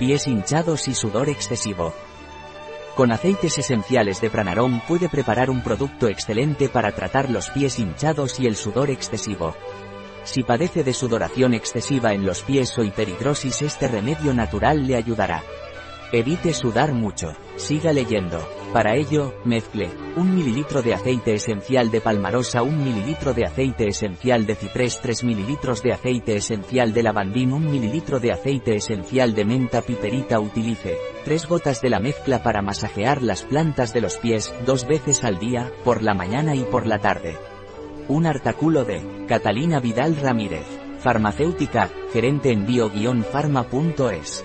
Pies hinchados y sudor excesivo. Con aceites esenciales de Pranarom puede preparar un producto excelente para tratar los pies hinchados y el sudor excesivo. Si padece de sudoración excesiva en los pies o hiperhidrosis este remedio natural le ayudará. Evite sudar mucho. Siga leyendo. Para ello, mezcle 1 ml de aceite esencial de palmarosa, 1 ml de aceite esencial de ciprés, 3 ml de aceite esencial de lavandín, 1 ml de aceite esencial de menta piperita. Utilice 3 gotas de la mezcla para masajear las plantas de los pies dos veces al día, por la mañana y por la tarde. Un artículo de Catalina Vidal Ramírez, farmacéutica, gerente en bio-pharma.es.